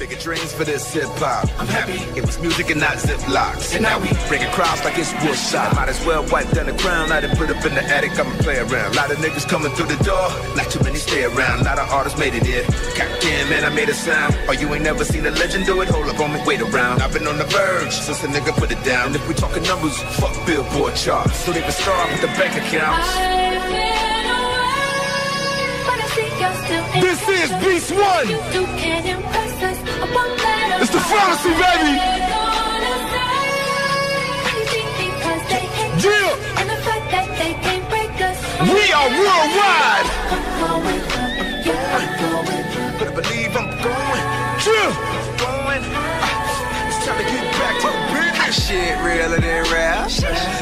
Bigger dreams for this hip hop. I'm happy it was music and not ziplocs. And now we breaking crowds like it's Woodstock. Might as well wipe down the crown. I done put up in the attic. I'ma play around. Lot of niggas coming through the door. Not too many stay around. Lot of artists made it here. Goddamn man, I made a sound. Oh, you ain't never seen a legend do it? Hold up on me, wait around. I've been on the verge since a nigga put it down. And if we talking numbers, fuck Billboard charts. So they can start with the bank accounts. This is Beast One. It's the fantasy, baby. Yeah. We are worldwide. Better believe I'm going. Yeah. Going. Ah, it's time to get Shit realer than rap.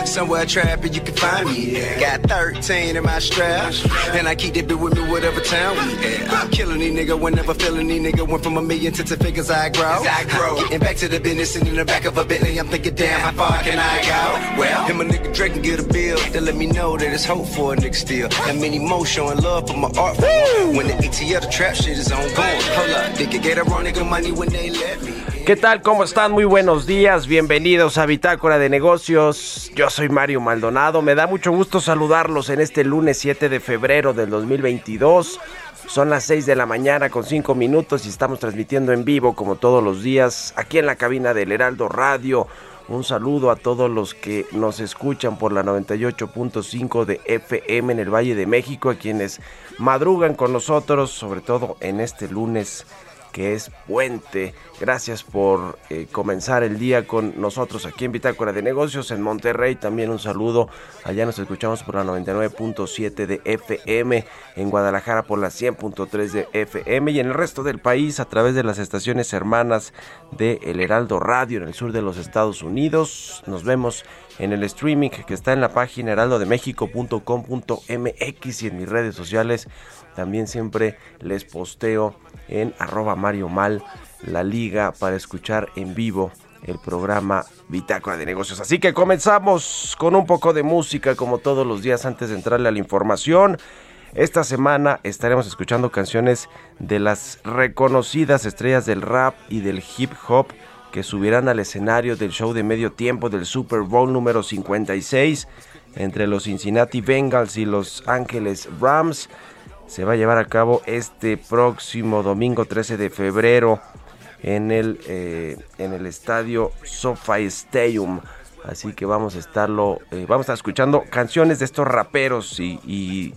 Somewhere trapping, you can find me. Got 13 in my strap. And I keep that bit with me, whatever town we at. I'm killing these nigga whenever feeling these nigga. Went from a million to the figures I grow. I grow. Getting back to the business and in the back of a Bentley. I'm thinking, damn, how far can I go? Well, him a nigga Drake can get a bill. They let me know that it's hope for a nigga still. And many more showing love for my art form. When the ATL, the trap shit is on going. Hold up, nigga, get a wrong nigga money when they let me. ¿Qué tal? ¿Cómo están? Muy buenos días. Bienvenidos a Bitácora de Negocios. Yo soy Mario Maldonado. Me da mucho gusto saludarlos en este lunes 7 de febrero del 2022. Son las 6 de la mañana con 5 minutos y estamos transmitiendo en vivo como todos los días aquí en la cabina del Heraldo Radio. Un saludo a todos los que nos escuchan por la 98.5 de FM en el Valle de México, a quienes madrugan con nosotros, sobre todo en este lunes que es puente. Gracias por eh, comenzar el día con nosotros aquí en Bitácora de Negocios en Monterrey. También un saludo. Allá nos escuchamos por la 99.7 de FM, en Guadalajara por la 100.3 de FM y en el resto del país a través de las estaciones hermanas de El Heraldo Radio en el sur de los Estados Unidos. Nos vemos en el streaming que está en la página heraldodemexico.com.mx y en mis redes sociales. También siempre les posteo en arroba Mario Mal la liga para escuchar en vivo el programa Bitácora de Negocios. Así que comenzamos con un poco de música como todos los días antes de entrarle a la información. Esta semana estaremos escuchando canciones de las reconocidas estrellas del rap y del hip hop que subirán al escenario del show de medio tiempo del Super Bowl número 56 entre los Cincinnati Bengals y los Ángeles Rams. Se va a llevar a cabo este próximo domingo 13 de febrero en el, eh, en el estadio SoFi Stadium. Así que vamos a estarlo, eh, vamos a estar escuchando canciones de estos raperos y,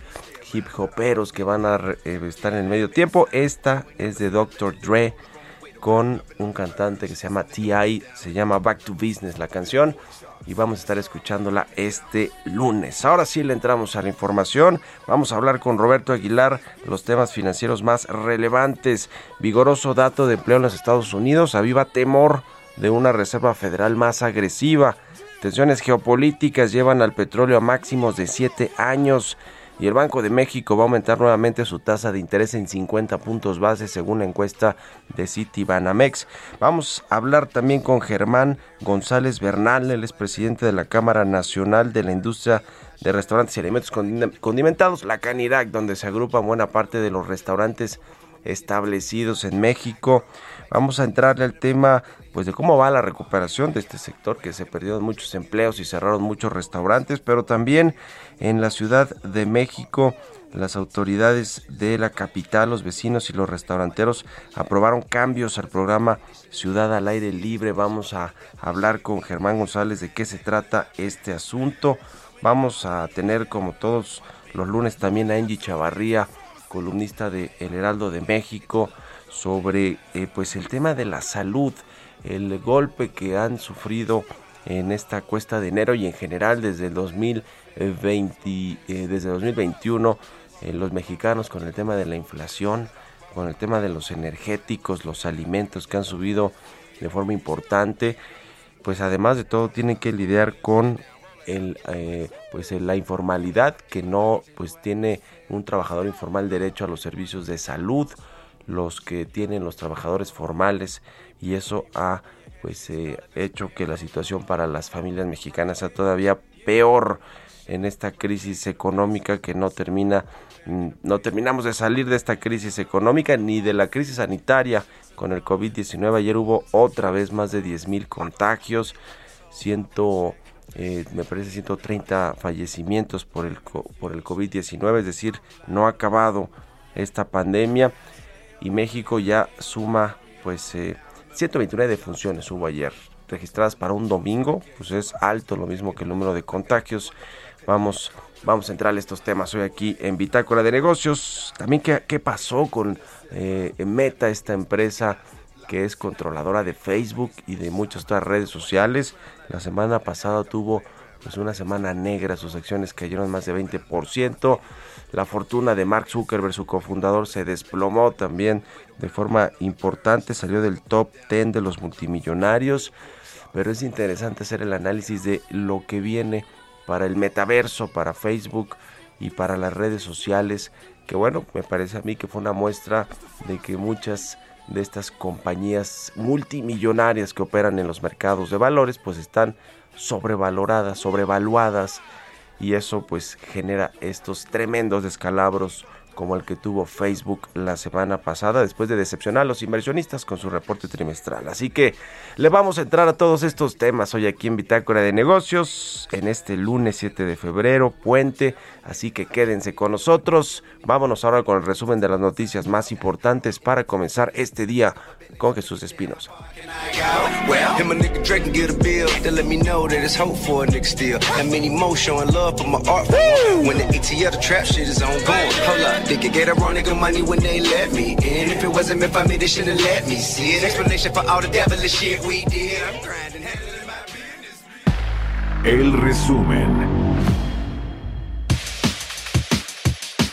hip hoperos que van a eh, estar en el medio tiempo. Esta es de Dr. Dre con un cantante que se llama T.I. Se llama Back to Business la canción y vamos a estar escuchándola este lunes. Ahora sí le entramos a la información. Vamos a hablar con Roberto Aguilar los temas financieros más relevantes. Vigoroso dato de empleo en los Estados Unidos. Aviva temor de una Reserva Federal más agresiva. Tensiones geopolíticas llevan al petróleo a máximos de 7 años y el Banco de México va a aumentar nuevamente su tasa de interés en 50 puntos base según la encuesta de Citibanamex. Vamos a hablar también con Germán González Bernal, él es presidente de la Cámara Nacional de la Industria de Restaurantes y Alimentos Condimentados, la Canidad, donde se agrupan buena parte de los restaurantes establecidos en México. Vamos a entrarle al tema pues de cómo va la recuperación de este sector que se perdieron muchos empleos y cerraron muchos restaurantes, pero también en la Ciudad de México las autoridades de la capital, los vecinos y los restauranteros aprobaron cambios al programa Ciudad al Aire Libre. Vamos a hablar con Germán González de qué se trata este asunto. Vamos a tener como todos los lunes también a Angie Chavarría columnista de El Heraldo de México, sobre eh, pues el tema de la salud, el golpe que han sufrido en esta cuesta de enero y en general desde el 2020, eh, desde 2021 eh, los mexicanos con el tema de la inflación, con el tema de los energéticos, los alimentos que han subido de forma importante, pues además de todo tienen que lidiar con el, eh, pues la informalidad que no pues tiene un trabajador informal derecho a los servicios de salud los que tienen los trabajadores formales y eso ha pues eh, hecho que la situación para las familias mexicanas sea todavía peor en esta crisis económica que no termina mm, no terminamos de salir de esta crisis económica ni de la crisis sanitaria con el COVID-19 ayer hubo otra vez más de 10 mil contagios ciento eh, me parece 130 fallecimientos por el, por el COVID-19, es decir, no ha acabado esta pandemia y México ya suma pues eh, 129 defunciones hubo ayer registradas para un domingo, pues es alto, lo mismo que el número de contagios. Vamos, vamos a entrar a estos temas hoy aquí en Bitácora de Negocios. También qué, qué pasó con eh, Meta, esta empresa que es controladora de Facebook y de muchas otras redes sociales. La semana pasada tuvo pues una semana negra, sus acciones cayeron más de 20%. La fortuna de Mark Zuckerberg, su cofundador, se desplomó también de forma importante, salió del top 10 de los multimillonarios, pero es interesante hacer el análisis de lo que viene para el metaverso, para Facebook y para las redes sociales, que bueno, me parece a mí que fue una muestra de que muchas de estas compañías multimillonarias que operan en los mercados de valores pues están sobrevaloradas, sobrevaluadas y eso pues genera estos tremendos descalabros como el que tuvo Facebook la semana pasada después de decepcionar a los inversionistas con su reporte trimestral. Así que le vamos a entrar a todos estos temas hoy aquí en Bitácora de Negocios en este lunes 7 de febrero, puente, así que quédense con nosotros. Vámonos ahora con el resumen de las noticias más importantes para comenzar este día con Jesús Espinosa. They could get a wrong nigga money when they let me in. If it wasn't meant for me, they should've let me see it. Explanation for all the devilish shit we did. I'm grinding, handling my business. El resumen.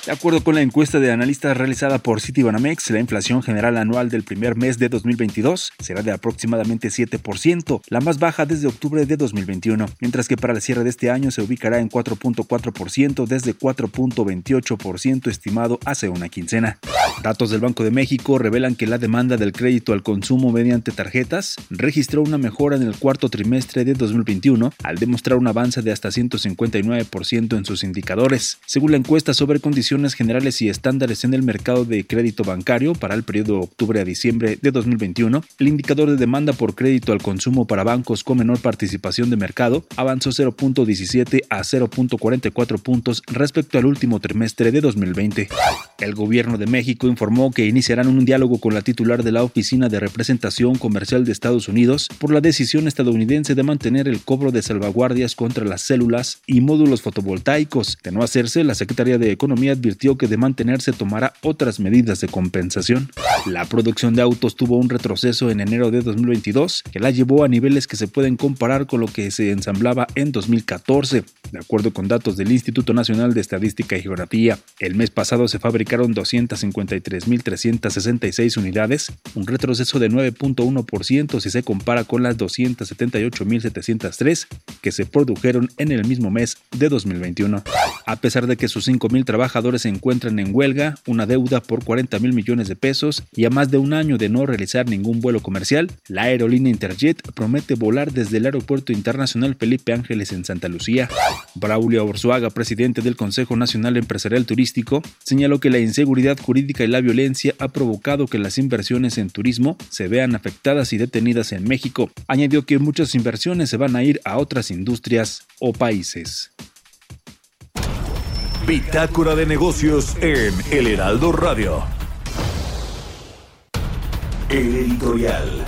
De acuerdo con la encuesta de analistas realizada por Citibanamex, la inflación general anual del primer mes de 2022 será de aproximadamente 7%, la más baja desde octubre de 2021, mientras que para el cierre de este año se ubicará en 4.4% desde 4.28% estimado hace una quincena. Datos del Banco de México revelan que la demanda del crédito al consumo mediante tarjetas registró una mejora en el cuarto trimestre de 2021 al demostrar un avance de hasta 159% en sus indicadores. Según la encuesta sobre condiciones generales y estándares en el mercado de crédito bancario para el periodo octubre a diciembre de 2021, el indicador de demanda por crédito al consumo para bancos con menor participación de mercado avanzó 0.17 a 0.44 puntos respecto al último trimestre de 2020. El gobierno de México informó que iniciarán un diálogo con la titular de la Oficina de Representación Comercial de Estados Unidos por la decisión estadounidense de mantener el cobro de salvaguardias contra las células y módulos fotovoltaicos. De no hacerse, la Secretaría de Economía advirtió que de mantenerse tomará otras medidas de compensación. La producción de autos tuvo un retroceso en enero de 2022 que la llevó a niveles que se pueden comparar con lo que se ensamblaba en 2014. De acuerdo con datos del Instituto Nacional de Estadística y Geografía, el mes pasado se fabricaron 253.366 unidades, un retroceso de 9.1% si se compara con las 278.703 que se produjeron en el mismo mes de 2021. A pesar de que sus 5.000 trabajadores se encuentran en huelga, una deuda por 40 mil millones de pesos y a más de un año de no realizar ningún vuelo comercial, la aerolínea Interjet promete volar desde el Aeropuerto Internacional Felipe Ángeles en Santa Lucía. Braulio Orzuaga, presidente del Consejo Nacional Empresarial Turístico, señaló que la inseguridad jurídica y la violencia ha provocado que las inversiones en turismo se vean afectadas y detenidas en México. Añadió que muchas inversiones se van a ir a otras industrias o países. Bitácora de negocios en El Heraldo Radio. El editorial.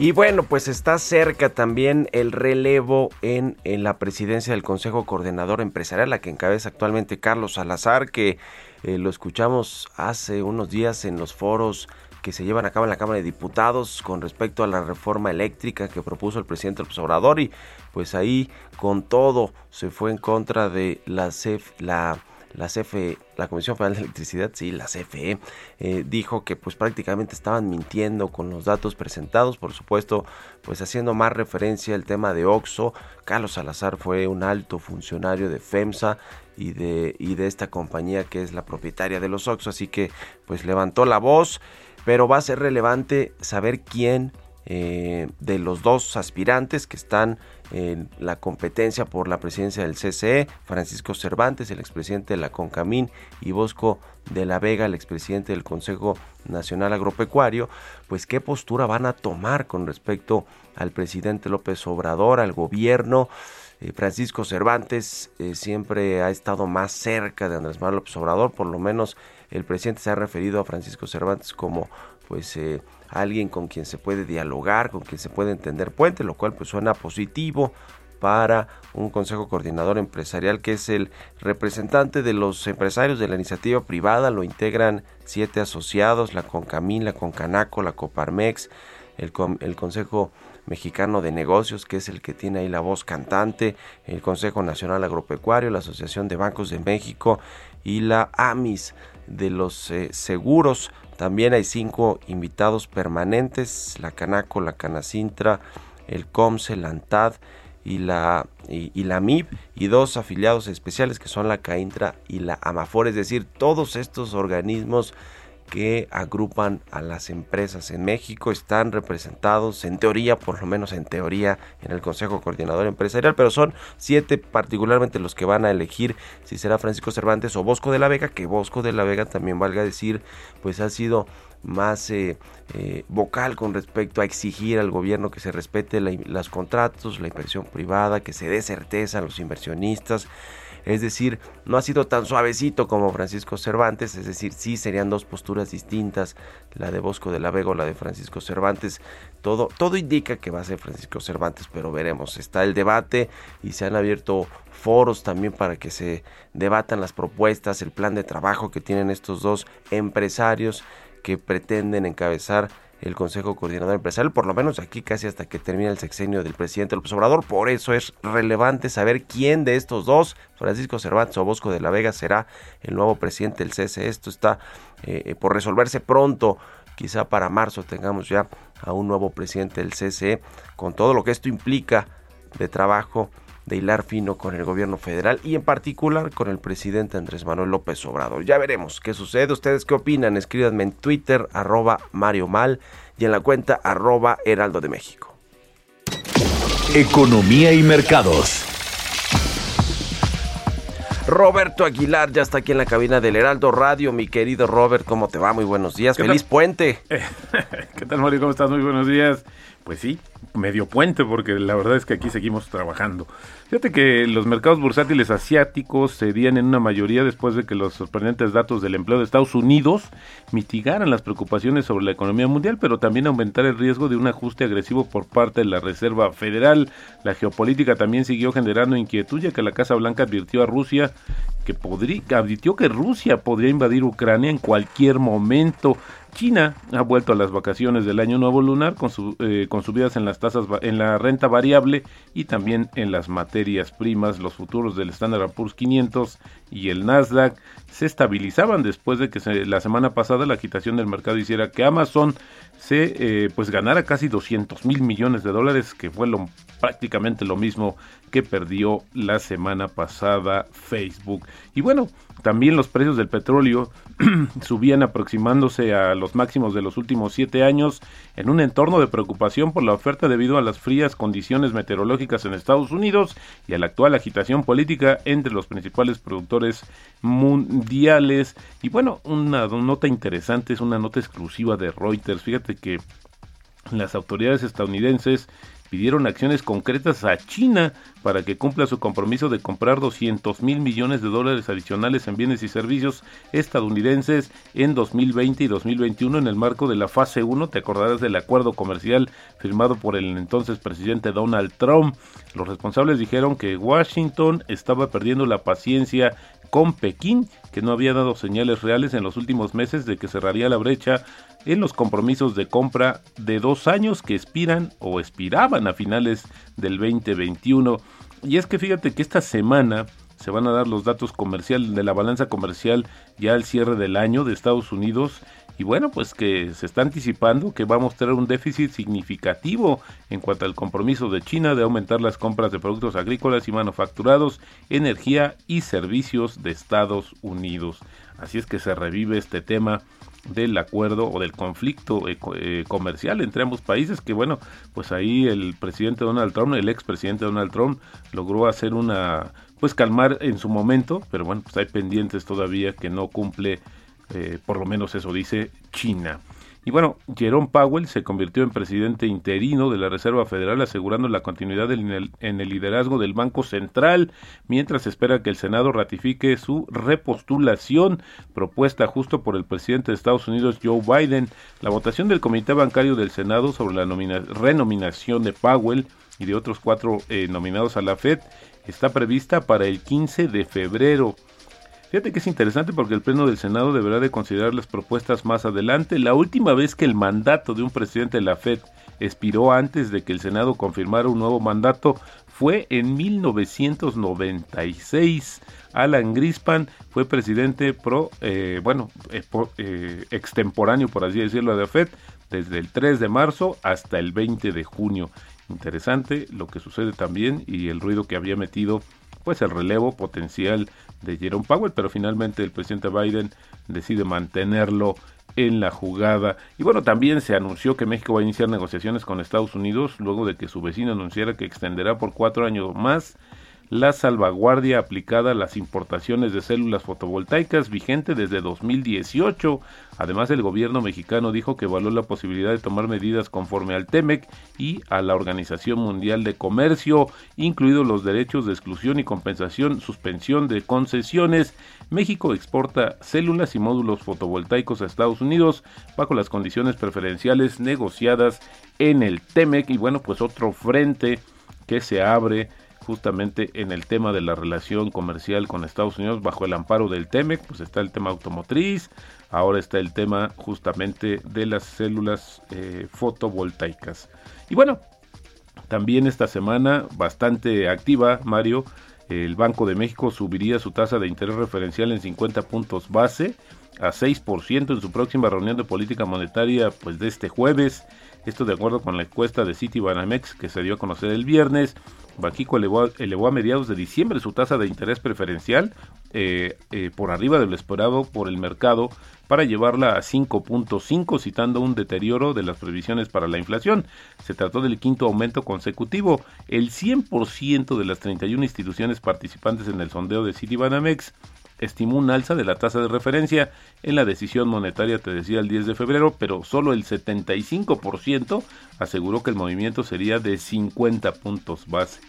Y bueno, pues está cerca también el relevo en, en, la presidencia del Consejo Coordinador Empresarial, la que encabeza actualmente Carlos Salazar, que eh, lo escuchamos hace unos días en los foros que se llevan a cabo en la Cámara de Diputados con respecto a la reforma eléctrica que propuso el presidente López Obrador y pues ahí con todo se fue en contra de la CEF, la la CFE, la Comisión Federal de Electricidad, sí, la CFE, eh, dijo que pues prácticamente estaban mintiendo con los datos presentados, por supuesto, pues haciendo más referencia al tema de Oxo. Carlos Salazar fue un alto funcionario de FEMSA y de, y de esta compañía que es la propietaria de los Oxo, así que pues levantó la voz pero va a ser relevante saber quién eh, de los dos aspirantes que están en la competencia por la presidencia del CCE, Francisco Cervantes, el expresidente de la CONCAMIN, y Bosco de la Vega, el expresidente del Consejo Nacional Agropecuario, pues qué postura van a tomar con respecto al presidente López Obrador, al gobierno. Eh, Francisco Cervantes eh, siempre ha estado más cerca de Andrés Manuel López Obrador, por lo menos el presidente se ha referido a Francisco Cervantes como pues eh, alguien con quien se puede dialogar, con quien se puede entender puente, lo cual pues suena positivo para un consejo coordinador empresarial que es el representante de los empresarios de la iniciativa privada, lo integran siete asociados, la Concamín, la Concanaco, la Coparmex, el, el Consejo Mexicano de Negocios, que es el que tiene ahí la voz cantante, el Consejo Nacional Agropecuario, la Asociación de Bancos de México y la AMIS de los eh, seguros. También hay cinco invitados permanentes, la Canaco, la Canacintra, el COMSE, la ANTAD y la, y, la MIP y dos afiliados especiales que son la CAINTRA y la AMAFOR, es decir, todos estos organismos que agrupan a las empresas en México. Están representados en teoría, por lo menos en teoría, en el Consejo Coordinador Empresarial, pero son siete particularmente los que van a elegir si será Francisco Cervantes o Bosco de la Vega, que Bosco de la Vega también valga decir, pues ha sido más eh, eh, vocal con respecto a exigir al gobierno que se respete los contratos, la inversión privada, que se dé certeza a los inversionistas es decir, no ha sido tan suavecito como Francisco Cervantes, es decir, sí serían dos posturas distintas, la de Bosco de la Vega o la de Francisco Cervantes. Todo, todo indica que va a ser Francisco Cervantes, pero veremos. Está el debate y se han abierto foros también para que se debatan las propuestas, el plan de trabajo que tienen estos dos empresarios que pretenden encabezar el Consejo Coordinador Empresarial, por lo menos aquí casi hasta que termine el sexenio del presidente López Obrador. Por eso es relevante saber quién de estos dos, Francisco Cervantes o Bosco de la Vega, será el nuevo presidente del CSE. Esto está eh, por resolverse pronto. Quizá para marzo tengamos ya a un nuevo presidente del CSE, con todo lo que esto implica de trabajo de hilar fino con el gobierno federal y en particular con el presidente Andrés Manuel López Obrador. Ya veremos qué sucede. ¿Ustedes qué opinan? Escríbanme en Twitter, arroba Mario Mal y en la cuenta arroba Heraldo de México. Economía y mercados. Roberto Aguilar ya está aquí en la cabina del Heraldo Radio. Mi querido Robert, ¿cómo te va? Muy buenos días. Feliz puente. ¿Qué tal, Mario? ¿Cómo estás? Muy buenos días. Pues sí, medio puente, porque la verdad es que aquí seguimos trabajando. Fíjate que los mercados bursátiles asiáticos cedían en una mayoría después de que los sorprendentes datos del empleo de Estados Unidos mitigaran las preocupaciones sobre la economía mundial, pero también aumentar el riesgo de un ajuste agresivo por parte de la Reserva Federal. La geopolítica también siguió generando inquietud, ya que la Casa Blanca advirtió a Rusia que podría, advirtió que Rusia podría invadir Ucrania en cualquier momento. China ha vuelto a las vacaciones del año nuevo lunar con, su, eh, con subidas en las tasas en la renta variable y también en las materias primas. Los futuros del Standard Poor's 500 y el Nasdaq se estabilizaban después de que la semana pasada la agitación del mercado hiciera que Amazon se eh, pues ganara casi 200 mil millones de dólares, que fue prácticamente lo mismo que perdió la semana pasada Facebook. Y bueno, también los precios del petróleo subían aproximándose a los máximos de los últimos siete años en un entorno de preocupación por la oferta debido a las frías condiciones meteorológicas en Estados Unidos y a la actual agitación política entre los principales productores mundiales. Y bueno, una nota interesante es una nota exclusiva de Reuters. Fíjate que las autoridades estadounidenses pidieron acciones concretas a China para que cumpla su compromiso de comprar 200 mil millones de dólares adicionales en bienes y servicios estadounidenses en 2020 y 2021 en el marco de la fase 1, te acordarás del acuerdo comercial firmado por el entonces presidente Donald Trump. Los responsables dijeron que Washington estaba perdiendo la paciencia con Pekín, que no había dado señales reales en los últimos meses de que cerraría la brecha en los compromisos de compra de dos años que expiran o expiraban a finales del 2021. Y es que fíjate que esta semana se van a dar los datos comerciales de la balanza comercial ya al cierre del año de Estados Unidos y bueno, pues que se está anticipando que va a mostrar un déficit significativo en cuanto al compromiso de China de aumentar las compras de productos agrícolas y manufacturados, energía y servicios de Estados Unidos. Así es que se revive este tema del acuerdo o del conflicto eh, comercial entre ambos países que bueno pues ahí el presidente Donald Trump el expresidente Donald Trump logró hacer una pues calmar en su momento pero bueno pues hay pendientes todavía que no cumple eh, por lo menos eso dice China y bueno, Jerome Powell se convirtió en presidente interino de la Reserva Federal, asegurando la continuidad en el, liderazgo del Banco Central, mientras espera que el Senado ratifique su repostulación propuesta justo por el presidente de Estados Unidos, Joe Biden. La votación del Comité Bancario del Senado sobre la renominación de Powell y de otros cuatro eh, nominados a la Fed está prevista para el 15 de febrero. Fíjate que es interesante porque el Pleno del Senado deberá de considerar las propuestas más adelante. La última vez que el mandato de un presidente de la Fed expiró antes de que el Senado confirmara un nuevo mandato fue en 1996. Alan Grispan fue presidente pro, eh, bueno, eh, eh, extemporáneo, por así decirlo, de la Fed desde el 3 de marzo hasta el 20 de junio. Interesante lo que sucede también y el ruido que había metido pues el relevo potencial de Jerome Powell, pero finalmente el presidente Biden decide mantenerlo en la jugada. Y bueno, también se anunció que México va a iniciar negociaciones con Estados Unidos luego de que su vecino anunciara que extenderá por cuatro años más la salvaguardia aplicada a las importaciones de células fotovoltaicas vigente desde 2018. Además, el gobierno mexicano dijo que evaluó la posibilidad de tomar medidas conforme al TEMEC y a la Organización Mundial de Comercio, incluidos los derechos de exclusión y compensación, suspensión de concesiones. México exporta células y módulos fotovoltaicos a Estados Unidos bajo las condiciones preferenciales negociadas en el TEMEC y bueno, pues otro frente que se abre justamente en el tema de la relación comercial con Estados Unidos bajo el amparo del TEMEC, pues está el tema automotriz, ahora está el tema justamente de las células eh, fotovoltaicas. Y bueno, también esta semana bastante activa, Mario, el Banco de México subiría su tasa de interés referencial en 50 puntos base a 6% en su próxima reunión de política monetaria pues de este jueves. Esto de acuerdo con la encuesta de Citibanamex que se dio a conocer el viernes. Elevó, elevó, a mediados de diciembre su tasa de interés preferencial eh, eh, por arriba de lo esperado por el mercado para llevarla a 5.5, citando un deterioro de las previsiones para la inflación. Se trató del quinto aumento consecutivo. El 100% de las 31 instituciones participantes en el sondeo de Citibanamex estimó un alza de la tasa de referencia en la decisión monetaria, te decía, el 10 de febrero, pero solo el 75% aseguró que el movimiento sería de 50 puntos base.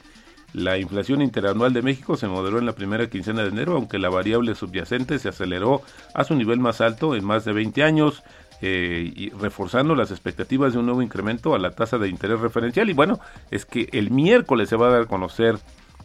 La inflación interanual de México se moderó en la primera quincena de enero, aunque la variable subyacente se aceleró a su nivel más alto en más de 20 años, eh, y reforzando las expectativas de un nuevo incremento a la tasa de interés referencial. Y bueno, es que el miércoles se va a dar a conocer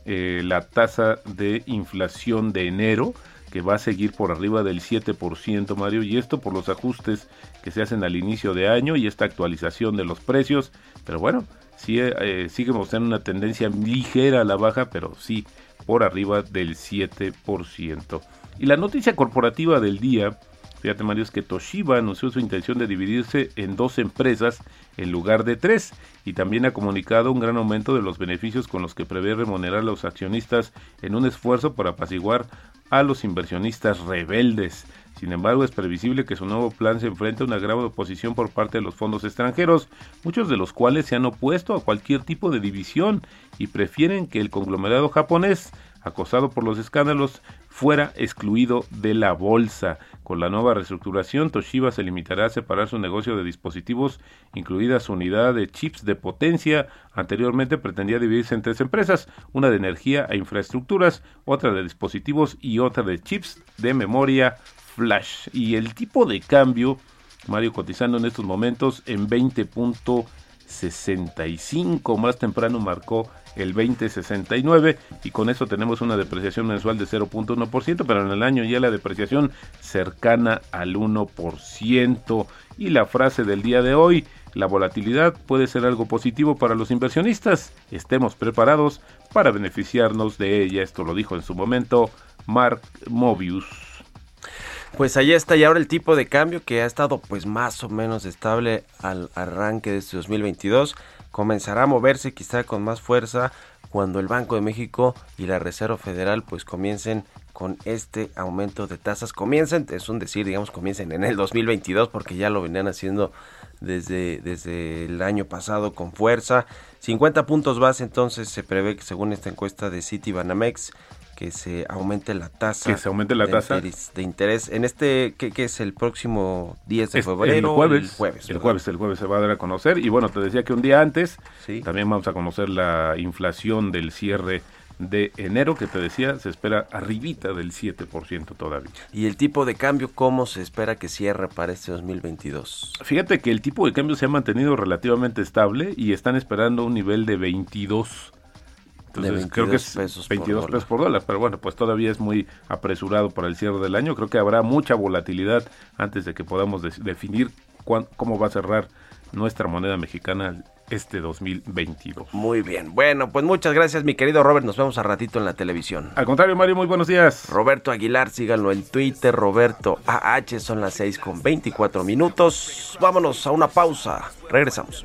eh, la tasa de inflación de enero que va a seguir por arriba del 7%, Mario, y esto por los ajustes que se hacen al inicio de año y esta actualización de los precios, pero bueno, sí, eh, sigue mostrando una tendencia ligera a la baja, pero sí por arriba del 7%. Y la noticia corporativa del día, fíjate Mario, es que Toshiba anunció su intención de dividirse en dos empresas en lugar de tres y también ha comunicado un gran aumento de los beneficios con los que prevé remunerar a los accionistas en un esfuerzo para apaciguar a los inversionistas rebeldes. Sin embargo, es previsible que su nuevo plan se enfrente a una grave oposición por parte de los fondos extranjeros, muchos de los cuales se han opuesto a cualquier tipo de división y prefieren que el conglomerado japonés acosado por los escándalos, fuera excluido de la bolsa. Con la nueva reestructuración, Toshiba se limitará a separar su negocio de dispositivos, incluida su unidad de chips de potencia. Anteriormente pretendía dividirse en tres empresas, una de energía e infraestructuras, otra de dispositivos y otra de chips de memoria flash. Y el tipo de cambio, Mario cotizando en estos momentos en 20.65, más temprano marcó el 2069 y con eso tenemos una depreciación mensual de 0.1%, pero en el año ya la depreciación cercana al 1%. Y la frase del día de hoy, la volatilidad puede ser algo positivo para los inversionistas, estemos preparados para beneficiarnos de ella, esto lo dijo en su momento Mark Mobius. Pues ahí está y ahora el tipo de cambio que ha estado pues más o menos estable al arranque de este 2022 comenzará a moverse quizá con más fuerza cuando el Banco de México y la Reserva Federal pues comiencen con este aumento de tasas. Comiencen, es un decir, digamos, comiencen en el 2022 porque ya lo venían haciendo desde, desde el año pasado con fuerza. 50 puntos base entonces se prevé que según esta encuesta de Citibanamex que se aumente la tasa. Que se aumente la de tasa. interés- De interés. En este, ¿qué, qué es el próximo 10 de febrero? el jueves, El jueves. el jueves, el jueves se va a dar a conocer. Y bueno, te decía que un día antes Sí. también vamos a conocer la inflación del cierre de enero, que te decía, se espera arribita del 7% todavía. ¿Y el tipo de cambio cómo se espera que cierre para este 2022? Fíjate que el tipo de cambio se ha mantenido relativamente estable y están esperando un nivel de 22. Entonces creo que 22 es pesos por 22 dólar. pesos por dólar, pero bueno, pues todavía es muy apresurado para el cierre del año. Creo que habrá mucha volatilidad antes de que podamos definir cuán- cómo va a cerrar nuestra moneda mexicana este 2022. Muy bien. Bueno, pues muchas gracias, mi querido Robert. Nos vemos a ratito en la televisión. Al contrario, Mario, muy buenos días. Roberto Aguilar, síganlo en Twitter, Roberto AH, son las 6 con 24 minutos. Vámonos a una pausa. Regresamos.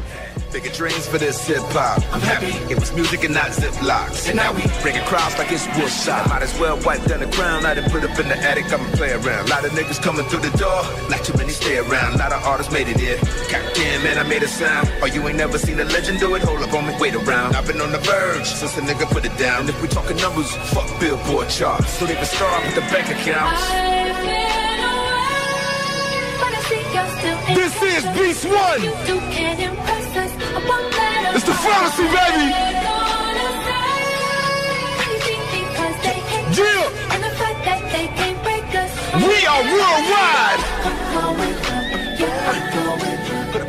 Bigger dreams for this hip hop. I'm happy it was music and not ziplocs. And now we bringing crowds like it's Woodstock. Might as well wipe down the crown. I done put up in the attic. I'ma play around. A Lot of niggas coming through the door. Not too many stay around. A Lot of artists made it here. Goddamn, man, I made a sound. Oh, you ain't never seen a legend do it? Hold up on me, wait around. I've been on the verge since a nigga put it down. And if we talking numbers, fuck Billboard charts. Don't even start with the bank accounts. This is Beast One. It's the fantasy, baby. Yeah. We are worldwide.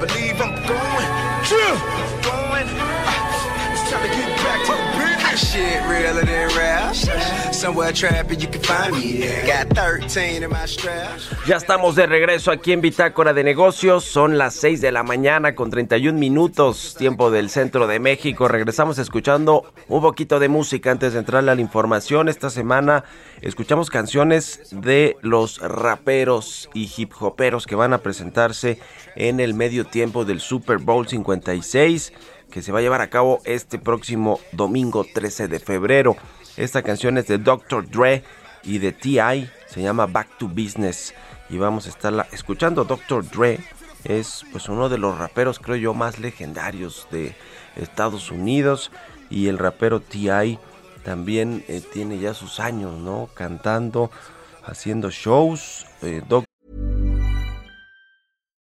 Believe I'm going. Yeah. going. Ah, it's time to get back to. Shit rap. Somewhere you can find me. Got 13 in my. Ya estamos de regreso aquí en Bitácora de Negocios. Son las 6 de la mañana con 31 minutos, tiempo del centro de México. Regresamos escuchando un poquito de música antes de entrar a la información. Esta semana escuchamos canciones de los raperos y hip hoperos que van a presentarse en el medio tiempo del Super Bowl 56 que se va a llevar a cabo este próximo domingo 13 de febrero. Esta canción es de Dr. Dre y de T.I. Se llama Back to Business y vamos a estarla escuchando. Dr. Dre es pues uno de los raperos creo yo más legendarios de Estados Unidos y el rapero T.I. también eh, tiene ya sus años, ¿no? Cantando, haciendo shows. Eh,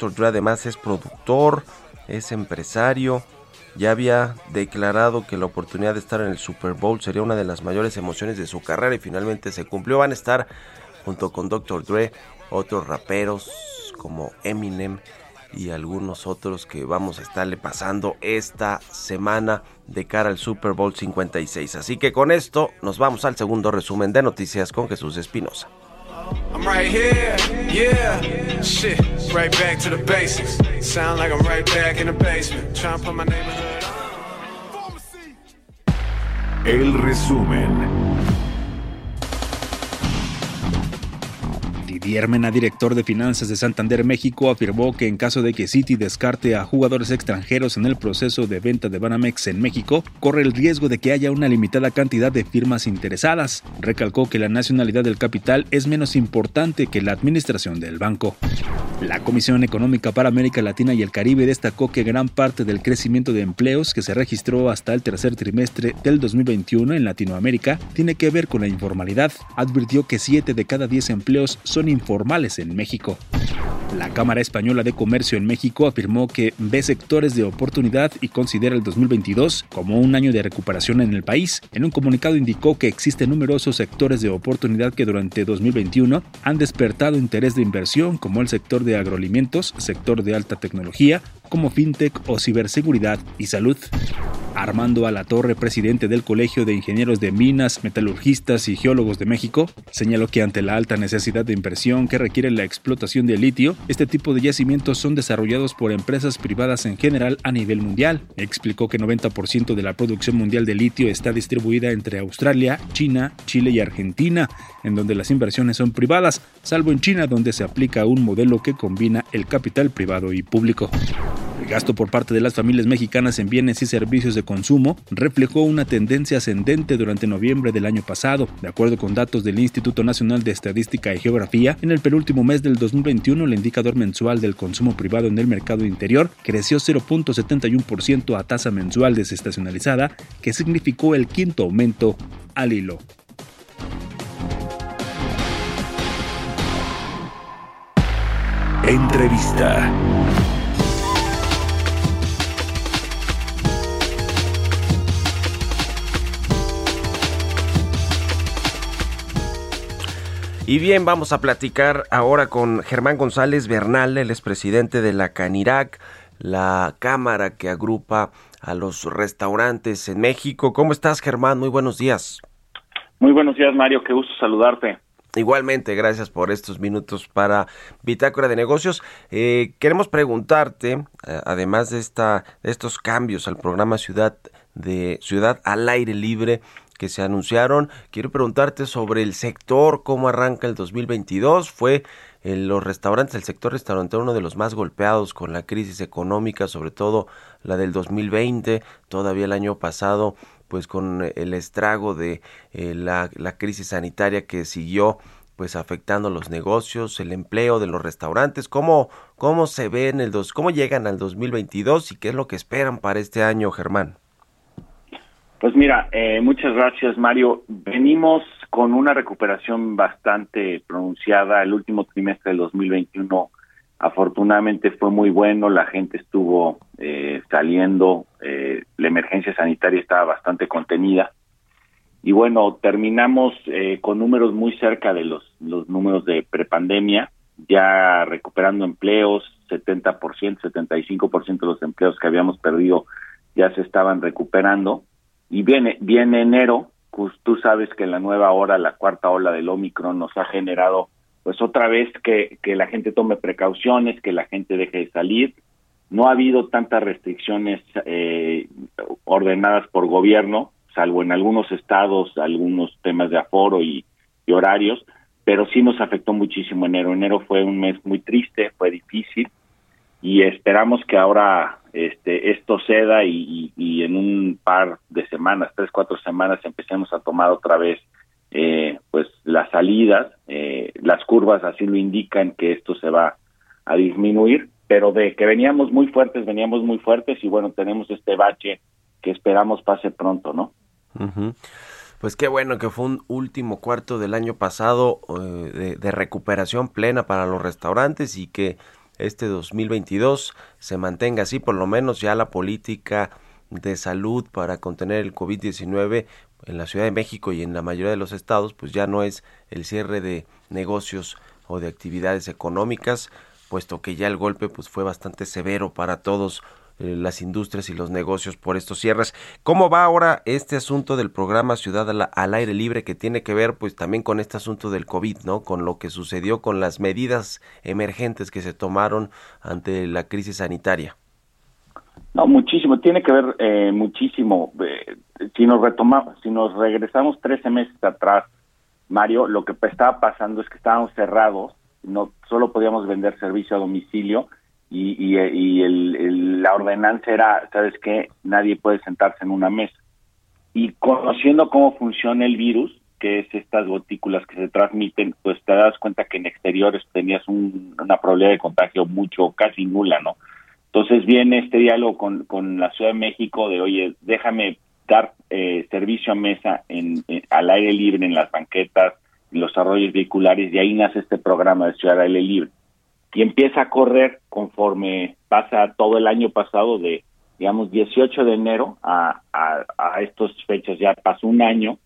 Dr. Dre además es productor, es empresario, ya había declarado que la oportunidad de estar en el Super Bowl sería una de las mayores emociones de su carrera y finalmente se cumplió. Van a estar junto con Dr. Dre otros raperos como Eminem y algunos otros que vamos a estarle pasando esta semana de cara al Super Bowl 56. Así que con esto nos vamos al segundo resumen de noticias con Jesús Espinosa. I'm right here, yeah. Shit, right back to the basics. Sound like I'm right back in the basement. Trying to put my neighborhood El resumen. Diermena, director de finanzas de Santander México, afirmó que en caso de que Citi descarte a jugadores extranjeros en el proceso de venta de Banamex en México, corre el riesgo de que haya una limitada cantidad de firmas interesadas. Recalcó que la nacionalidad del capital es menos importante que la administración del banco. La Comisión Económica para América Latina y el Caribe destacó que gran parte del crecimiento de empleos que se registró hasta el tercer trimestre del 2021 en Latinoamérica tiene que ver con la informalidad. Advirtió que 7 de cada 10 empleos son informales en México. La Cámara Española de Comercio en México afirmó que ve sectores de oportunidad y considera el 2022 como un año de recuperación en el país. En un comunicado indicó que existen numerosos sectores de oportunidad que durante 2021 han despertado interés de inversión como el sector de agroalimentos, sector de alta tecnología, como fintech o ciberseguridad y salud. Armando Alatorre, presidente del Colegio de Ingenieros de Minas, Metalurgistas y Geólogos de México, señaló que ante la alta necesidad de inversión que requiere la explotación de litio, este tipo de yacimientos son desarrollados por empresas privadas en general a nivel mundial. Explicó que 90% de la producción mundial de litio está distribuida entre Australia, China, Chile y Argentina, en donde las inversiones son privadas, salvo en China donde se aplica un modelo que combina el capital privado y público. Gasto por parte de las familias mexicanas en bienes y servicios de consumo reflejó una tendencia ascendente durante noviembre del año pasado. De acuerdo con datos del Instituto Nacional de Estadística y Geografía, en el penúltimo mes del 2021 el indicador mensual del consumo privado en el mercado interior creció 0.71% a tasa mensual desestacionalizada, que significó el quinto aumento al hilo. Entrevista. Y bien, vamos a platicar ahora con Germán González Bernal, el expresidente de la Canirac, la cámara que agrupa a los restaurantes en México. ¿Cómo estás, Germán? Muy buenos días. Muy buenos días, Mario. Qué gusto saludarte. Igualmente, gracias por estos minutos para Bitácora de Negocios. Eh, queremos preguntarte, eh, además de, esta, de estos cambios al programa Ciudad de Ciudad al Aire Libre, que se anunciaron. Quiero preguntarte sobre el sector, cómo arranca el 2022. Fue en los restaurantes, el sector restaurantero uno de los más golpeados con la crisis económica, sobre todo la del 2020, todavía el año pasado, pues con el estrago de eh, la, la crisis sanitaria que siguió pues afectando los negocios, el empleo de los restaurantes, cómo, cómo se ven el dos, cómo llegan al 2022 y qué es lo que esperan para este año, Germán. Pues mira, eh, muchas gracias Mario. Venimos con una recuperación bastante pronunciada. El último trimestre del 2021 afortunadamente fue muy bueno, la gente estuvo eh, saliendo, eh, la emergencia sanitaria estaba bastante contenida. Y bueno, terminamos con números muy cerca de los, los números de prepandemia, ya recuperando empleos, 70%, 75% de los empleos que habíamos perdido ya se estaban recuperando y viene, viene enero, pues tú sabes que la nueva hora, la cuarta ola del Omicron nos ha generado pues otra vez que, la gente tome precauciones, que la gente deje de salir. No ha habido tantas restricciones eh, ordenadas por gobierno, salvo en algunos estados, algunos temas de aforo y horarios, pero sí nos afectó muchísimo enero. Enero fue un mes muy triste, fue difícil y esperamos que ahora este esto ceda y, en un par de semanas, tres, cuatro semanas, empecemos a tomar otra vez eh, pues las salidas, eh, las curvas así lo indican que esto se va a disminuir, pero de que veníamos muy fuertes, veníamos muy fuertes y bueno, tenemos este bache que esperamos pase pronto, ¿no? Pues qué bueno que fue un último cuarto del año pasado eh, de recuperación plena para los restaurantes y que este 2022 se mantenga así, por lo menos ya la política de salud para contener el COVID-19 en la Ciudad de México y en la mayoría de los estados, pues ya no es el cierre de negocios o de actividades económicas, puesto que ya el golpe pues fue bastante severo para todos las industrias y los negocios por estos cierres. ¿Cómo va ahora este asunto del programa Ciudad al, aire libre que tiene que ver pues también con este asunto del COVID, ¿no? Con lo que sucedió con las medidas emergentes que se tomaron ante la crisis sanitaria. No, muchísimo, tiene que ver eh, muchísimo. Eh, si nos retomamos, si nos regresamos 13 meses atrás, Mario, lo que estaba pasando es que estábamos cerrados, no solo podíamos vender servicio a domicilio y, y, el, la ordenanza era, ¿sabes qué? Nadie puede sentarse en una mesa. Y conociendo cómo funciona el virus, que es estas gotículas que se transmiten, pues te das cuenta que en exteriores tenías una probabilidad de contagio mucho, casi nula, ¿no? Entonces viene este diálogo con, con la Ciudad de México de, oye, déjame dar eh, servicio a mesa en, al aire libre en las banquetas, en los arroyos vehiculares, y ahí nace este programa de Ciudad al Aire Libre y empieza a correr conforme pasa todo el año pasado de, digamos, 18 de enero a, a, a estos fechas, ya pasó un año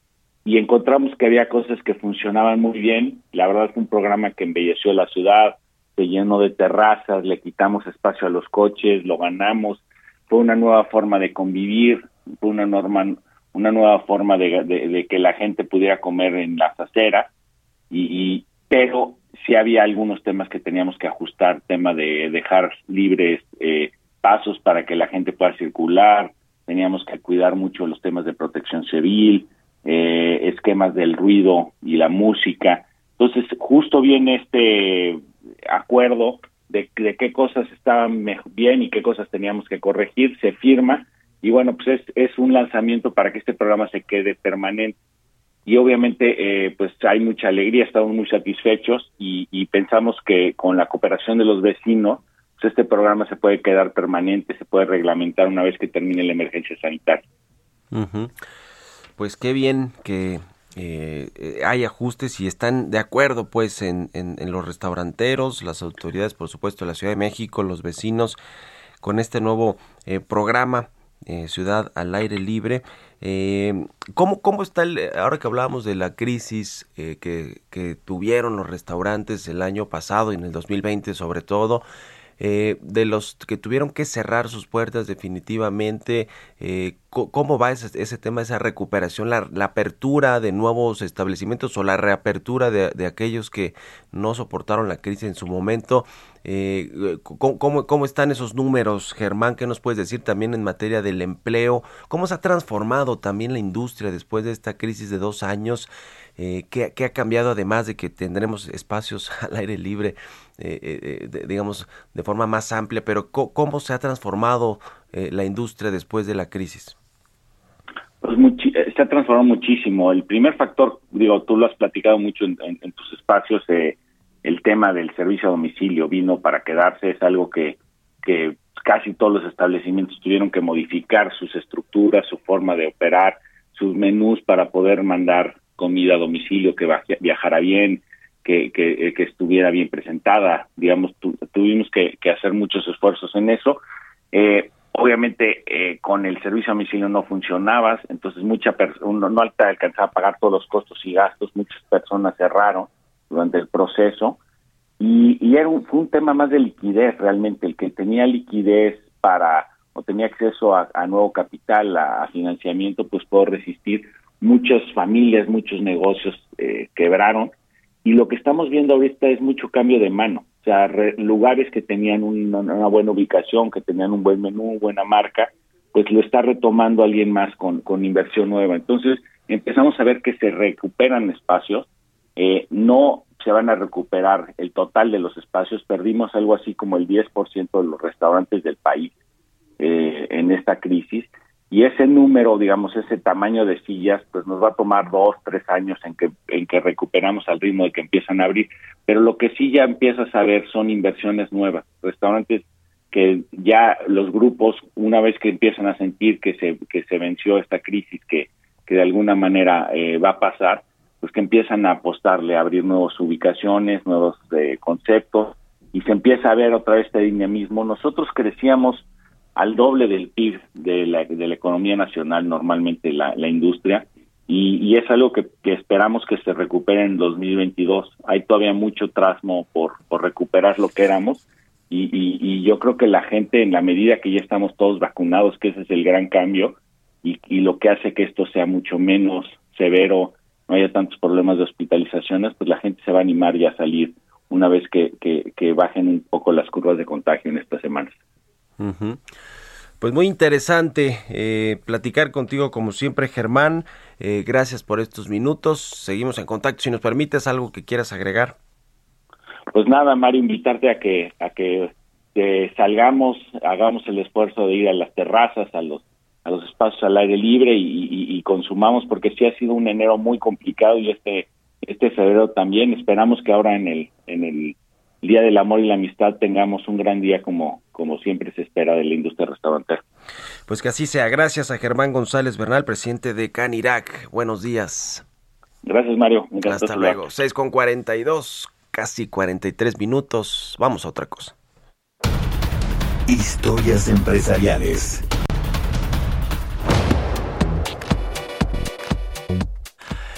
y encontramos que había cosas que funcionaban muy bien. La verdad es un programa que embelleció la ciudad, se llenó de terrazas, le quitamos espacio a los coches, lo ganamos. Fue una nueva forma de convivir, fue una norma, una nueva forma de, de, que la gente pudiera comer en las aceras. Y, y, pero sí había algunos temas que teníamos que ajustar, tema de dejar libres eh, pasos para que la gente pueda circular, teníamos que cuidar mucho los temas de protección civil, eh, esquemas del ruido y la música. Entonces, justo viene este acuerdo de, de qué cosas estaban bien y qué cosas teníamos que corregir, se firma y bueno, pues es, es un lanzamiento para que este programa se quede permanente y obviamente eh, pues hay mucha alegría, estamos muy satisfechos y, pensamos que con la cooperación de los vecinos pues este programa se puede quedar permanente, se puede reglamentar una vez que termine la emergencia sanitaria. Pues qué bien que eh, hay ajustes y están de acuerdo pues en, en, los restauranteros, las autoridades por supuesto de la Ciudad de México, los vecinos con este nuevo eh, programa eh, Ciudad al aire libre. Eh, ¿cómo, ¿Cómo está el, ahora que hablábamos de la crisis eh, que, que, tuvieron los restaurantes el año pasado y en el 2020 sobre todo? Eh, de los que tuvieron que cerrar sus puertas definitivamente, eh, ¿cómo va ese, ese, tema, esa recuperación, la, apertura de nuevos establecimientos o la reapertura de, aquellos que no soportaron la crisis en su momento? Eh, ¿cómo, ¿cómo, están esos números, Germán? ¿Qué nos puedes decir también en materia del empleo? ¿Cómo se ha transformado también la industria después de esta crisis de dos años? Eh, ¿qué, ha cambiado además de que tendremos espacios al aire libre, eh, eh, digamos, de forma más amplia? Pero ¿cómo, se ha transformado la industria después de la crisis? Pues se ha transformado muchísimo. El primer factor, digo, tú lo has platicado mucho en, tus espacios, el tema del servicio a domicilio vino para quedarse, es algo que casi todos los establecimientos tuvieron que modificar sus estructuras, su forma de operar, sus menús para poder mandar comida a domicilio que viajara bien, que, que, que estuviera bien presentada. Digamos, tuvimos que, hacer muchos esfuerzos en eso. Eh, obviamente, eh, con el servicio a domicilio no funcionaba, entonces mucha uno no alcanzaba a pagar todos los costos y gastos, muchas personas cerraron durante el proceso. Y, y era un, fue un tema más de liquidez realmente, el que tenía liquidez para o tenía acceso a, nuevo capital, a, financiamiento, pues puedo resistir muchas familias, muchos negocios eh, quebraron y lo que estamos viendo ahorita es mucho cambio de mano, o sea, lugares que tenían una, buena ubicación, que tenían un buen menú, buena marca, pues lo está retomando alguien más con, con inversión nueva. Entonces empezamos a ver que se recuperan espacios, eh, no se van a recuperar el total de los espacios, perdimos algo así como el 10% de los restaurantes del país eh, en esta crisis y ese número, digamos, ese tamaño de sillas, pues nos va a tomar dos, tres años en que, en que recuperamos al ritmo de que empiezan a abrir. Pero lo que sí ya empiezas a ver son inversiones nuevas, restaurantes que ya los grupos, una vez que empiezan a sentir que se, que se venció esta crisis, que, que de alguna manera eh, va a pasar, pues que empiezan a apostarle, a abrir nuevas ubicaciones, nuevos eh, conceptos, y se empieza a ver otra vez este dinamismo. Nosotros crecíamos al doble del PIB de la, de la economía nacional, normalmente la, industria, y, y, es algo que, esperamos que se recupere en 2022. Hay todavía mucho trasmo por, recuperar lo que éramos, y, yo creo que la gente, en la medida que ya estamos todos vacunados, que ese es el gran cambio, y, lo que hace que esto sea mucho menos severo, no haya tantos problemas de hospitalizaciones, pues la gente se va a animar ya a salir una vez que bajen un poco las curvas de contagio en estas semanas. Pues muy interesante eh, platicar contigo como siempre, Germán. Eh, gracias por estos minutos. Seguimos en contacto. Si nos permites, algo que quieras agregar. Pues nada, Mario, invitarte a que a que eh, salgamos, hagamos el esfuerzo de ir a las terrazas, a los a los espacios al aire libre y, y, y consumamos, porque sí ha sido un enero muy complicado y este este febrero también. Esperamos que ahora en el en el Día del Amor y la Amistad tengamos un gran día como, como siempre se espera de la industria restaurantera. Pues que así sea. Gracias a Germán González Bernal, presidente de Canirac. Buenos días. Gracias, Mario. Hasta luego. 6 con 42, casi 43 minutos. Vamos a otra cosa. Historias empresariales.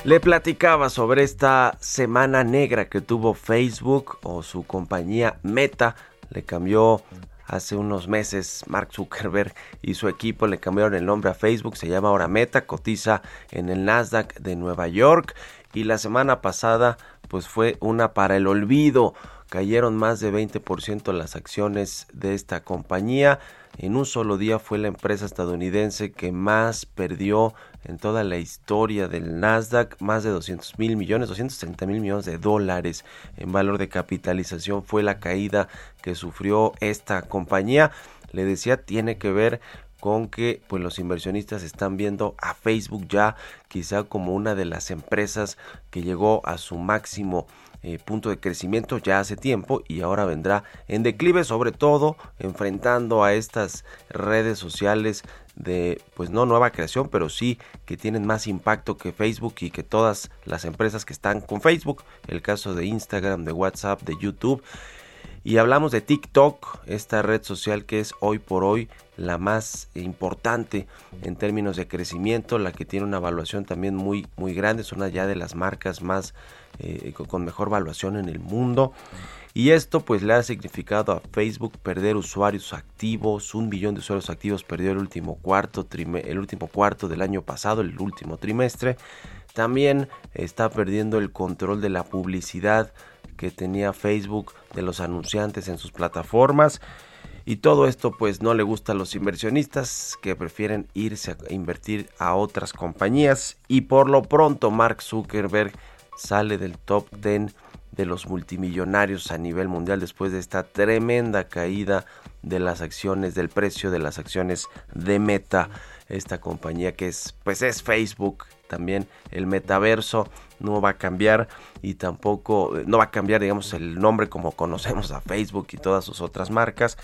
Le platicaba sobre esta semana negra que tuvo Facebook o su compañía Meta. Le cambió hace unos meses Mark Zuckerberg y su equipo le cambiaron el nombre a Facebook. Se llama ahora Meta, cotiza en el Nasdaq de Nueva York. Y la semana pasada pues fue una para el olvido. Cayeron más de 20% las acciones de esta compañía. En un solo día fue la empresa estadounidense que más perdió en toda la historia del Nasdaq, más de 200 mil millones, 230 mil millones de dólares en valor de capitalización fue la caída que sufrió esta compañía. Le decía, tiene que ver con que pues los inversionistas están viendo a Facebook ya quizá como una de las empresas que llegó a su máximo eh, punto de crecimiento ya hace tiempo y ahora vendrá en declive sobre todo enfrentando a estas redes sociales de pues no nueva creación pero sí que tienen más impacto que Facebook y que todas las empresas que están con Facebook. El caso de Instagram de WhatsApp de YouTube. Y hablamos de TikTok esta red social que es hoy por hoy la más importante en términos de crecimiento, la que tiene una evaluación también muy, muy grande, es una ya de las marcas más eh, con mejor evaluación en el mundo. Y esto pues le ha significado a Facebook perder usuarios activos, un billón de usuarios activos perdió el último cuarto, el último cuarto del año pasado, el último trimestre. También está perdiendo el control de la publicidad que tenía Facebook de los anunciantes en sus plataformas. Y todo esto pues no le gusta a los inversionistas que prefieren irse a invertir a otras compañías. Y por lo pronto Mark Zuckerberg sale del top 10 de los multimillonarios a nivel mundial después de esta tremenda caída de las acciones, del precio de las acciones de Meta, esta compañía que es, pues es Facebook, también el metaverso no va a cambiar y tampoco, no va a cambiar, digamos, el nombre como conocemos a Facebook y todas sus otras marcas,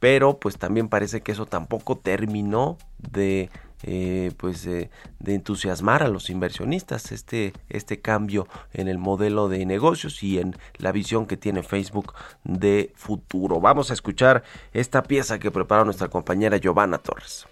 pero pues también parece que eso tampoco terminó de eh, pues de, entusiasmar a los inversionistas este, este cambio en el modelo de negocios y en la visión que tiene Facebook de futuro. Vamos a escuchar esta pieza que preparó nuestra compañera Giovanna Torres.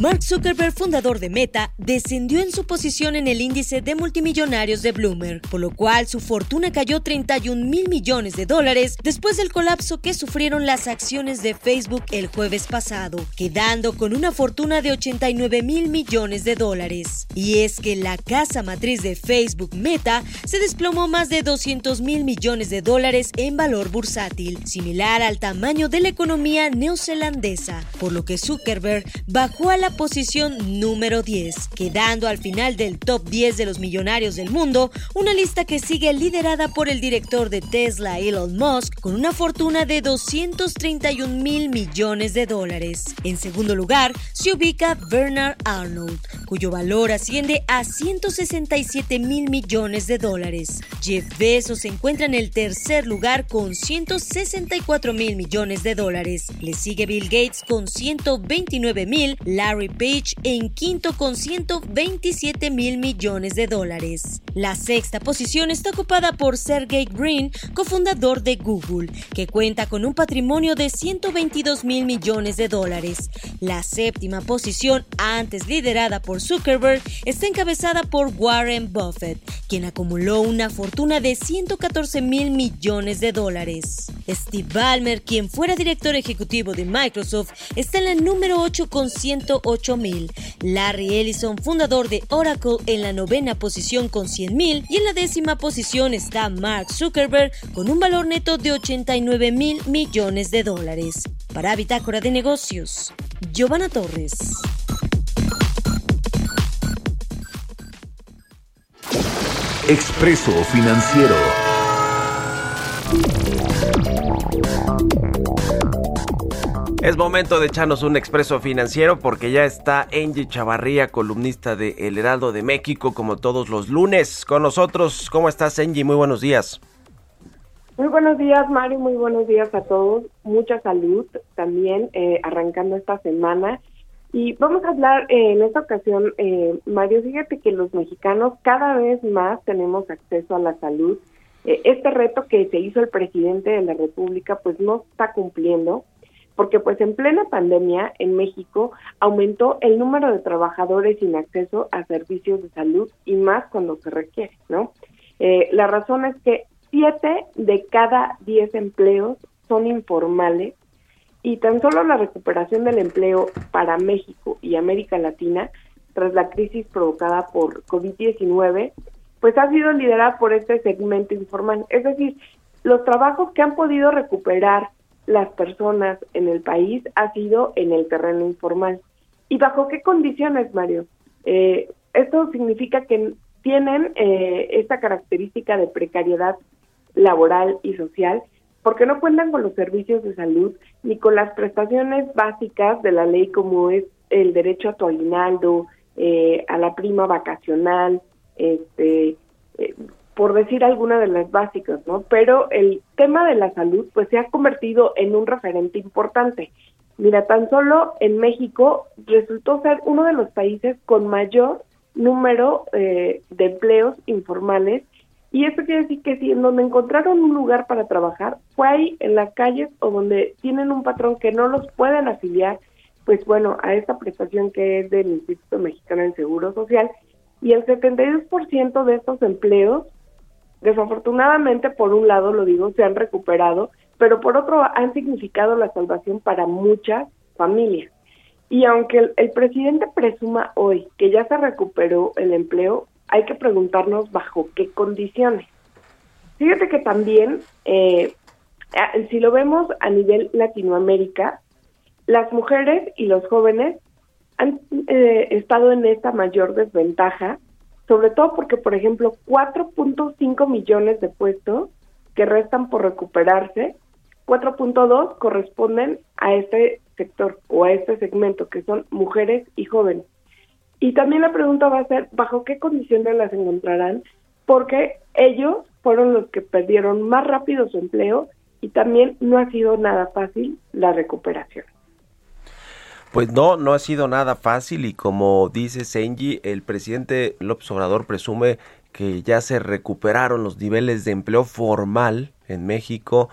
Mark Zuckerberg, fundador de Meta, descendió en su posición en el índice de multimillonarios de Bloomberg, por lo cual su fortuna cayó 31 mil millones de dólares después del colapso que sufrieron las acciones de Facebook el jueves pasado, quedando con una fortuna de 89 mil millones de dólares. Y es que la casa matriz de Facebook, Meta, se desplomó más de 200 mil millones de dólares en valor bursátil, similar al tamaño de la economía neozelandesa, por lo que Zuckerberg bajó a la posición número 10, quedando al final del top 10 de los millonarios del mundo, una lista que sigue liderada por el director de Tesla, Elon Musk, con una fortuna de 231 mil millones de dólares. En segundo lugar, se ubica Bernard Arnold, cuyo valor asciende a 167 mil millones de dólares. Jeff Bezos se encuentra en el tercer lugar con 164 mil millones de dólares. Le sigue Bill Gates con 129 mil, Larry Page en quinto con 127 mil millones de dólares. La sexta posición está ocupada por Sergey Brin, cofundador de Google, que cuenta con un patrimonio de 122 mil millones de dólares. La séptima posición, antes liderada por Zuckerberg, está encabezada por Warren Buffett, quien acumuló una fortuna de 114 mil millones de dólares. Steve Ballmer, quien fuera director ejecutivo de Microsoft, está en la número 8 con 108 mil. Larry Ellison, fundador de Oracle, en la novena posición con 100 mil. Y en la décima posición está Mark Zuckerberg con un valor neto de 89 mil millones de dólares. Para Bitácora de Negocios, Giovanna Torres. Expreso Financiero. Es momento de echarnos un expreso financiero porque ya está Angie Chavarría, columnista de El Heraldo de México, como todos los lunes con nosotros. ¿Cómo estás, Angie? Muy buenos días. Muy buenos días, Mario. Muy buenos días a todos. Mucha salud también eh, arrancando esta semana. Y vamos a hablar eh, en esta ocasión, eh, Mario, fíjate que los mexicanos cada vez más tenemos acceso a la salud. Este reto que se hizo el presidente de la República pues no está cumpliendo porque pues en plena pandemia en México aumentó el número de trabajadores sin acceso a servicios de salud y más cuando se requiere, ¿no? Eh, la razón es que siete de cada diez empleos son informales y tan solo la recuperación del empleo para México y América Latina tras la crisis provocada por COVID-19, pues ha sido liderada por este segmento informal. Es decir, los trabajos que han podido recuperar las personas en el país ha sido en el terreno informal. ¿Y bajo qué condiciones, Mario? Eh, esto significa que tienen eh, esta característica de precariedad laboral y social porque no cuentan con los servicios de salud ni con las prestaciones básicas de la ley como es el derecho a tu aguinaldo, eh, a la prima vacacional, este, eh, por decir alguna de las básicas, ¿no? Pero el tema de la salud pues se ha convertido en un referente importante. Mira, tan solo en México resultó ser uno de los países con mayor número eh, de empleos informales y esto quiere decir que si en donde encontraron un lugar para trabajar fue ahí en las calles o donde tienen un patrón que no los pueden afiliar, pues bueno, a esta prestación que es del Instituto Mexicano del Seguro Social y el 72% de estos empleos Desafortunadamente, por un lado, lo digo, se han recuperado, pero por otro han significado la salvación para muchas familias. Y aunque el, presidente presuma hoy que ya se recuperó el empleo, hay que preguntarnos bajo qué condiciones. Fíjate que también, eh, si lo vemos a nivel Latinoamérica, las mujeres y los jóvenes han eh, estado en esta mayor desventaja sobre todo porque, por ejemplo, 4.5 millones de puestos que restan por recuperarse, 4.2 corresponden a este sector o a este segmento, que son mujeres y jóvenes. Y también la pregunta va a ser, ¿bajo qué condiciones las encontrarán? Porque ellos fueron los que perdieron más rápido su empleo y también no ha sido nada fácil la recuperación. Pues no, no ha sido nada fácil y como dice Senji, el presidente López Obrador presume que ya se recuperaron los niveles de empleo formal en México,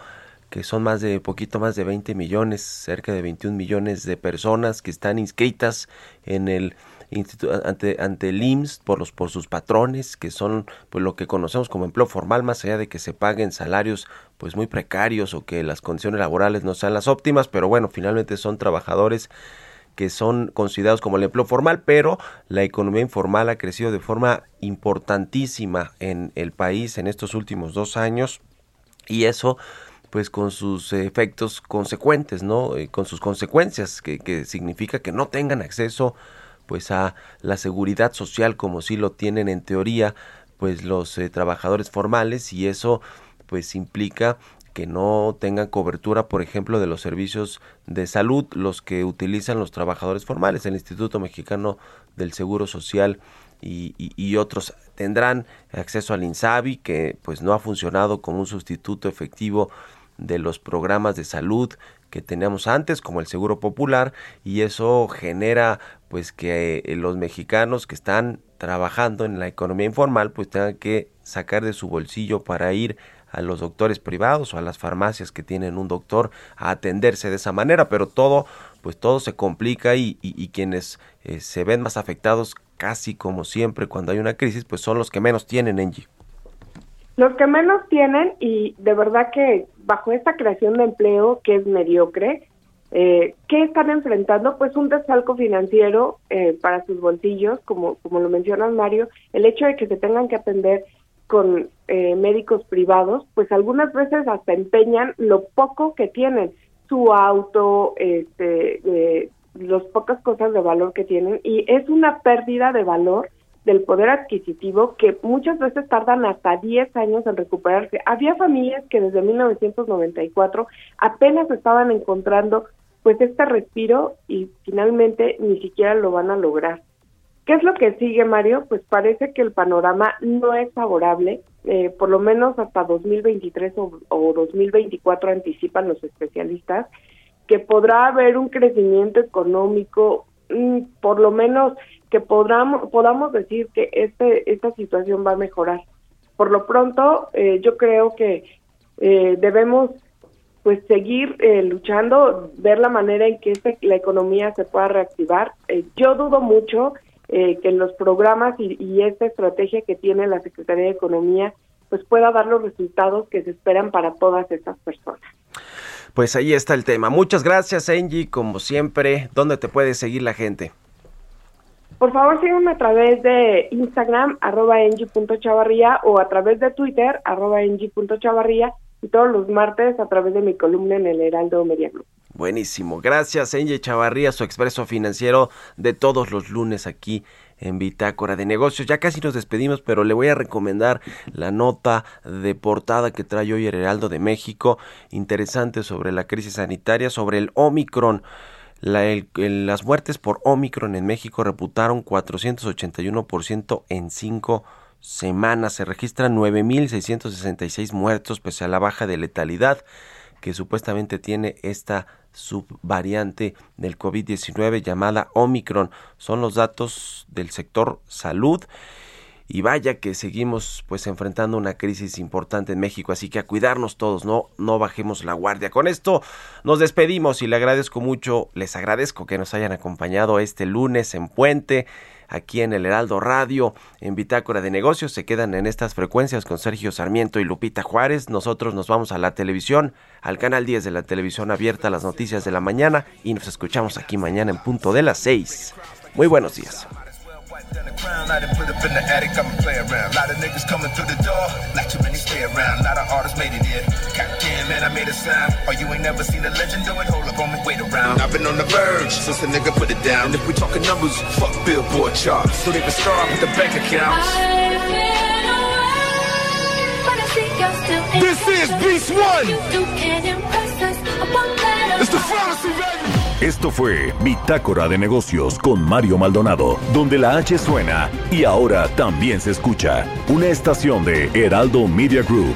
que son más de poquito más de 20 millones, cerca de 21 millones de personas que están inscritas en el ante ante el IMSS por los por sus patrones, que son pues lo que conocemos como empleo formal más allá de que se paguen salarios pues muy precarios o que las condiciones laborales no sean las óptimas, pero bueno, finalmente son trabajadores que son considerados como el empleo formal, pero la economía informal ha crecido de forma importantísima en el país en estos últimos dos años y eso pues con sus efectos consecuentes, ¿no? Eh, con sus consecuencias, que, significa que no tengan acceso pues a la seguridad social como si lo tienen en teoría pues los eh, trabajadores formales y eso pues implica que no tengan cobertura, por ejemplo, de los servicios de salud, los que utilizan los trabajadores formales, el Instituto Mexicano del Seguro Social y, otros tendrán acceso al INSABI, que pues no ha funcionado como un sustituto efectivo de los programas de salud que teníamos antes, como el Seguro Popular, y eso genera pues que eh, los mexicanos que están trabajando en la economía informal pues tengan que sacar de su bolsillo para ir a los doctores privados o a las farmacias que tienen un doctor a atenderse de esa manera, pero todo pues todo se complica y, quienes eh, se ven más afectados casi como siempre cuando hay una crisis pues son los que menos tienen, Engie. Los que menos tienen y de verdad que bajo esta creación de empleo que es mediocre, eh, ¿qué están enfrentando? Pues un desfalco financiero eh, para sus bolsillos, como, como lo menciona Mario, el hecho de que se tengan que atender con eh, médicos privados, pues algunas veces hasta empeñan lo poco que tienen, su auto, este, eh, las pocas cosas de valor que tienen, y es una pérdida de valor del poder adquisitivo que muchas veces tardan hasta 10 años en recuperarse. Había familias que desde 1994 apenas estaban encontrando pues este respiro y finalmente ni siquiera lo van a lograr. ¿Qué es lo que sigue, Mario? Pues parece que el panorama no es favorable, eh, por lo menos hasta 2023 o, o 2024 anticipan los especialistas, que podrá haber un crecimiento económico, mm, por lo menos que podamos, podamos decir que este, esta situación va a mejorar. Por lo pronto, eh, yo creo que eh, debemos pues seguir eh, luchando, ver la manera en que este, la economía se pueda reactivar. Eh, yo dudo mucho eh, que los programas y, y, esta estrategia que tiene la Secretaría de Economía pues pueda dar los resultados que se esperan para todas estas personas. Pues ahí está el tema. Muchas gracias, Angie, como siempre. ¿Dónde te puede seguir la gente? Por favor, síganme a través de Instagram, arroba chavarría o a través de Twitter, arroba chavarría y todos los martes a través de mi columna en el Heraldo Media Buenísimo. Gracias, Enge Chavarría, su expreso financiero de todos los lunes aquí en Bitácora de Negocios. Ya casi nos despedimos, pero le voy a recomendar la nota de portada que trae hoy el Heraldo de México, interesante sobre la crisis sanitaria, sobre el Omicron. La, el, las muertes por Omicron en México reputaron 481% en 5 semana se registran 9.666 muertos pese a la baja de letalidad que supuestamente tiene esta subvariante del COVID-19 llamada Omicron. Son los datos del sector salud. Y vaya que seguimos pues enfrentando una crisis importante en México, así que a cuidarnos todos, no no bajemos la guardia. Con esto nos despedimos y le agradezco mucho, les agradezco que nos hayan acompañado este lunes en Puente aquí en el Heraldo Radio, en Bitácora de Negocios. Se quedan en estas frecuencias con Sergio Sarmiento y Lupita Juárez. Nosotros nos vamos a la televisión, al canal 10 de la televisión abierta, las noticias de la mañana y nos escuchamos aquí mañana en punto de las 6. Muy buenos días. I made a. Oh, you ain't never seen a legend it? Up on me, around. I've been on the verge since nigga put it down. If we talking numbers, fuck billboard. This is Beast One. It's the baby. Esto fue Bitácora de Negocios con Mario Maldonado, donde la H suena y ahora también se escucha. Una estación de Heraldo Media Group.